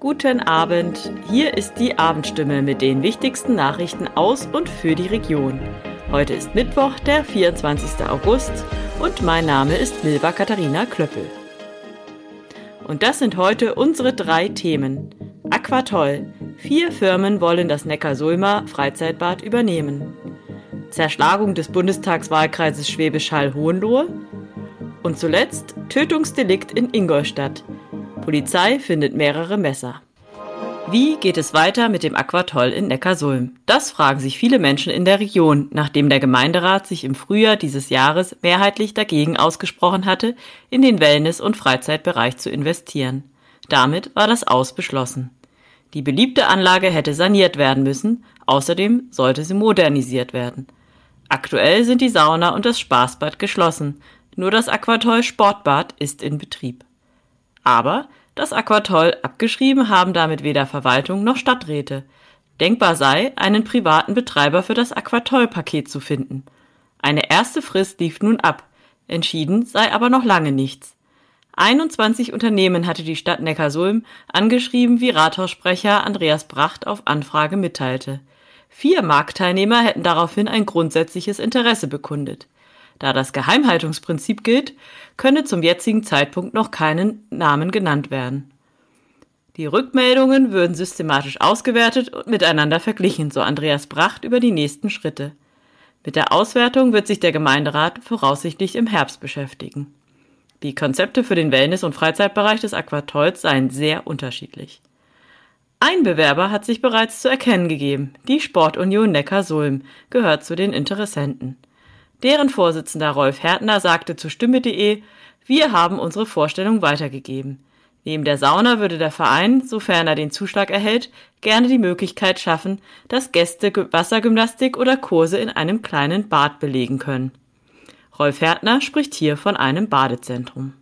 Guten Abend, hier ist die Abendstimme mit den wichtigsten Nachrichten aus und für die Region. Heute ist Mittwoch, der 24. August und mein Name ist Milva Katharina Klöppel. Und das sind heute unsere drei Themen. Aquatoll. Vier Firmen wollen das Neckar-Sulmer Freizeitbad übernehmen. Zerschlagung des Bundestagswahlkreises Schwäbisch Hall-Hohenlohe. Und zuletzt Tötungsdelikt in Ingolstadt. Polizei findet mehrere Messer. Wie geht es weiter mit dem Aquatoll in Neckarsulm? Das fragen sich viele Menschen in der Region, nachdem der Gemeinderat sich im Frühjahr dieses Jahres mehrheitlich dagegen ausgesprochen hatte, in den Wellness- und Freizeitbereich zu investieren. Damit war das Aus beschlossen. Die beliebte Anlage hätte saniert werden müssen, außerdem sollte sie modernisiert werden. Aktuell sind die Sauna und das Spaßbad geschlossen, nur das Aquatoll Sportbad ist in Betrieb. Aber das Aquatoll abgeschrieben haben damit weder Verwaltung noch Stadträte. Denkbar sei, einen privaten Betreiber für das Aquatoll-Paket zu finden. Eine erste Frist lief nun ab. Entschieden sei aber noch lange nichts. 21 Unternehmen hatte die Stadt Neckarsulm angeschrieben, wie Rathaussprecher Andreas Bracht auf Anfrage mitteilte. Vier Marktteilnehmer hätten daraufhin ein grundsätzliches Interesse bekundet. Da das Geheimhaltungsprinzip gilt, könne zum jetzigen Zeitpunkt noch keinen Namen genannt werden. Die Rückmeldungen würden systematisch ausgewertet und miteinander verglichen, so Andreas Bracht über die nächsten Schritte. Mit der Auswertung wird sich der Gemeinderat voraussichtlich im Herbst beschäftigen. Die Konzepte für den Wellness- und Freizeitbereich des Aquatolls seien sehr unterschiedlich. Ein Bewerber hat sich bereits zu erkennen gegeben. Die Sportunion Neckar-Sulm gehört zu den Interessenten. Deren Vorsitzender Rolf Härtner sagte zu Stimme.de, wir haben unsere Vorstellung weitergegeben. Neben der Sauna würde der Verein, sofern er den Zuschlag erhält, gerne die Möglichkeit schaffen, dass Gäste Wassergymnastik oder Kurse in einem kleinen Bad belegen können. Rolf Härtner spricht hier von einem Badezentrum.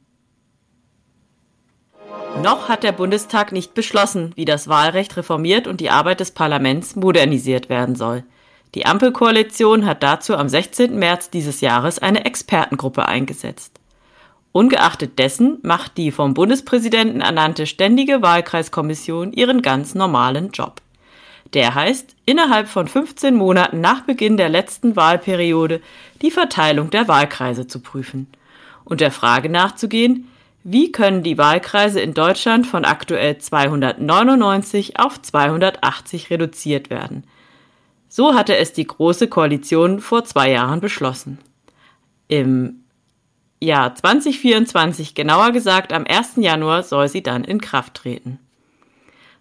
Noch hat der Bundestag nicht beschlossen, wie das Wahlrecht reformiert und die Arbeit des Parlaments modernisiert werden soll. Die Ampelkoalition hat dazu am 16. März dieses Jahres eine Expertengruppe eingesetzt. Ungeachtet dessen macht die vom Bundespräsidenten ernannte Ständige Wahlkreiskommission ihren ganz normalen Job. Der heißt, innerhalb von 15 Monaten nach Beginn der letzten Wahlperiode die Verteilung der Wahlkreise zu prüfen und der Frage nachzugehen, wie können die Wahlkreise in Deutschland von aktuell 299 auf 280 reduziert werden – so hatte es die Große Koalition vor zwei Jahren beschlossen. Im Jahr 2024, genauer gesagt am 1. Januar, soll sie dann in Kraft treten.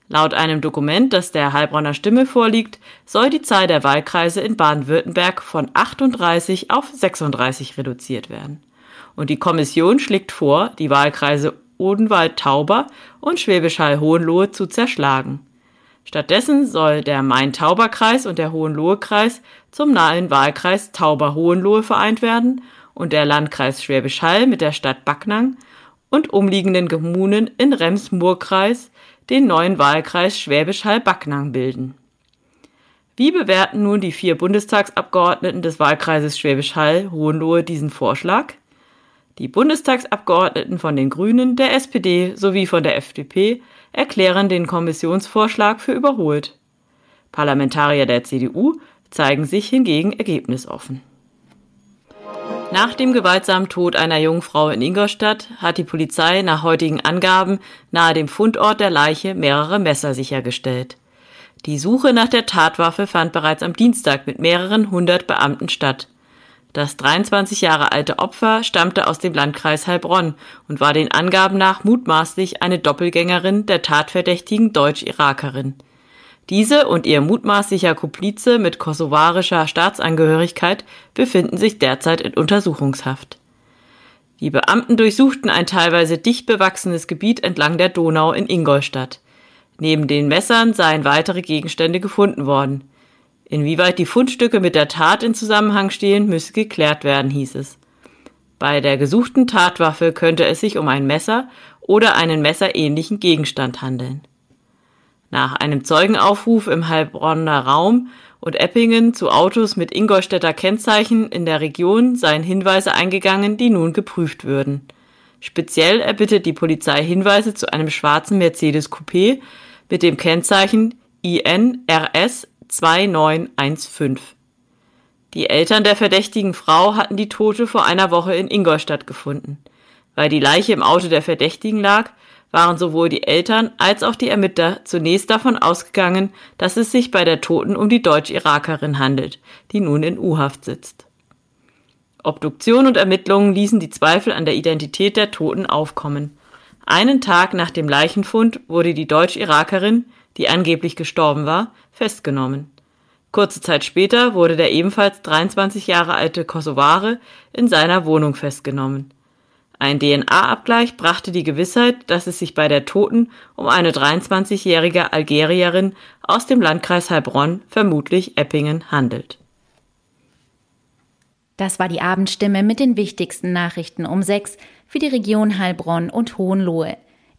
Laut einem Dokument, das der Heilbronner Stimme vorliegt, soll die Zahl der Wahlkreise in Baden-Württemberg von 38 auf 36 reduziert werden. Und die Kommission schlägt vor, die Wahlkreise Odenwald-Tauber und Schwäbisch Hall-Hohenlohe zu zerschlagen. Stattdessen soll der Main-Tauber-Kreis und der Hohenlohe-Kreis zum nahen Wahlkreis Tauber-Hohenlohe vereint werden und der Landkreis Schwäbisch Hall mit der Stadt Backnang und umliegenden Kommunen in Rems-Murr-Kreis den neuen Wahlkreis Schwäbisch Hall-Backnang bilden. Wie bewerten nun die vier Bundestagsabgeordneten des Wahlkreises Schwäbisch Hall Hohenlohe diesen Vorschlag? Die Bundestagsabgeordneten von den Grünen, der SPD sowie von der FDP erklären den Kommissionsvorschlag für überholt. Parlamentarier der CDU zeigen sich hingegen ergebnisoffen. Nach dem gewaltsamen Tod einer jungen Frau in Ingolstadt hat die Polizei nach heutigen Angaben nahe dem Fundort der Leiche mehrere Messer sichergestellt. Die Suche nach der Tatwaffe fand bereits am Dienstag mit mehreren hundert Beamten statt. Das 23 Jahre alte Opfer stammte aus dem Landkreis Heilbronn und war den Angaben nach mutmaßlich eine Doppelgängerin der tatverdächtigen Deutsch-Irakerin. Diese und ihr mutmaßlicher Komplize mit kosovarischer Staatsangehörigkeit befinden sich derzeit in Untersuchungshaft. Die Beamten durchsuchten ein teilweise dicht bewachsenes Gebiet entlang der Donau in Ingolstadt. Neben den Messern seien weitere Gegenstände gefunden worden. Inwieweit die Fundstücke mit der Tat in Zusammenhang stehen, müsse geklärt werden, hieß es. Bei der gesuchten Tatwaffe könnte es sich um ein Messer oder einen messerähnlichen Gegenstand handeln. Nach einem Zeugenaufruf im Heilbronner Raum und Eppingen zu Autos mit Ingolstädter Kennzeichen in der Region seien Hinweise eingegangen, die nun geprüft würden. Speziell erbittet die Polizei Hinweise zu einem schwarzen Mercedes Coupé mit dem Kennzeichen INRS 2915. Die Eltern der verdächtigen Frau hatten die Tote vor einer Woche in Ingolstadt gefunden. Weil die Leiche im Auto der Verdächtigen lag, waren sowohl die Eltern als auch die Ermittler zunächst davon ausgegangen, dass es sich bei der Toten um die Deutsch-Irakerin handelt, die nun in U-Haft sitzt. Obduktion und Ermittlungen ließen die Zweifel an der Identität der Toten aufkommen. Einen Tag nach dem Leichenfund wurde die Deutsch-Irakerin, die angeblich gestorben war, festgenommen. Kurze Zeit später wurde der ebenfalls 23 Jahre alte Kosovare in seiner Wohnung festgenommen. Ein DNA-Abgleich brachte die Gewissheit, dass es sich bei der Toten um eine 23-jährige Algerierin aus dem Landkreis Heilbronn, vermutlich Eppingen, handelt. Das war die Abendstimme mit den wichtigsten Nachrichten um sechs für die Region Heilbronn und Hohenlohe.